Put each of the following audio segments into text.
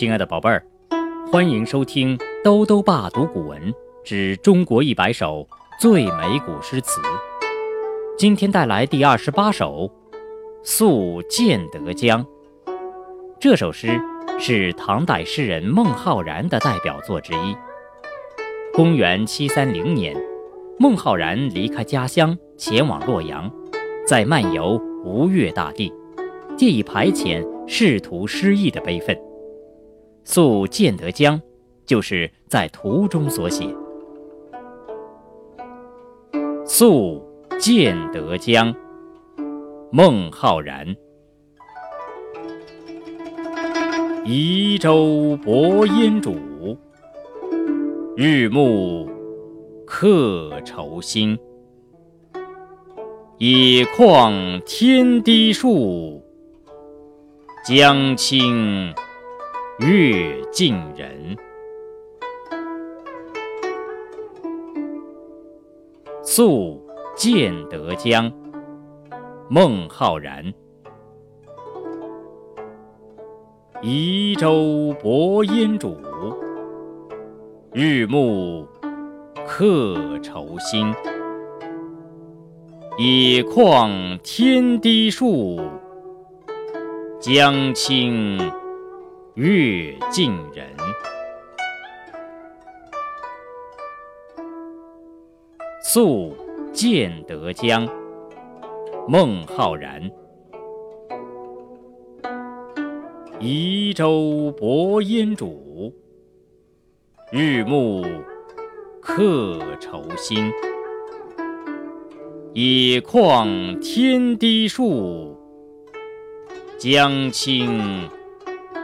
亲爱的宝贝儿，欢迎收听兜兜爸读古文之中国一百首最美古诗词。今天带来第二十八首《宿建德江》。这首诗是唐代诗人孟浩然的代表作之一。公元七三零年，孟浩然离开家乡，前往洛阳，在漫游吴越大地，借以排遣仕途失意的悲愤。宿建德江，就是在途中所写。宿建德江，孟浩然。移舟泊烟渚，日暮客愁新。野旷天低树，江清。月近人，宿建德江。孟浩然。移舟泊烟渚，日暮客愁新。野旷天低树，江清。月近人，宿建德江。孟浩然。移舟泊烟渚，日暮客愁新。野旷天低树，江清。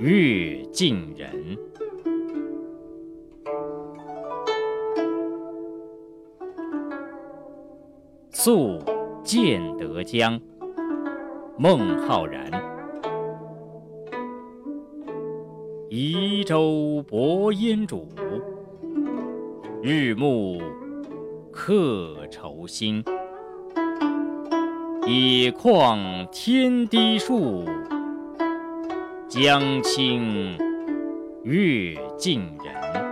月近人，宿建德江。孟浩然。移舟泊烟渚，日暮客愁新。野旷天低树。江清月近人。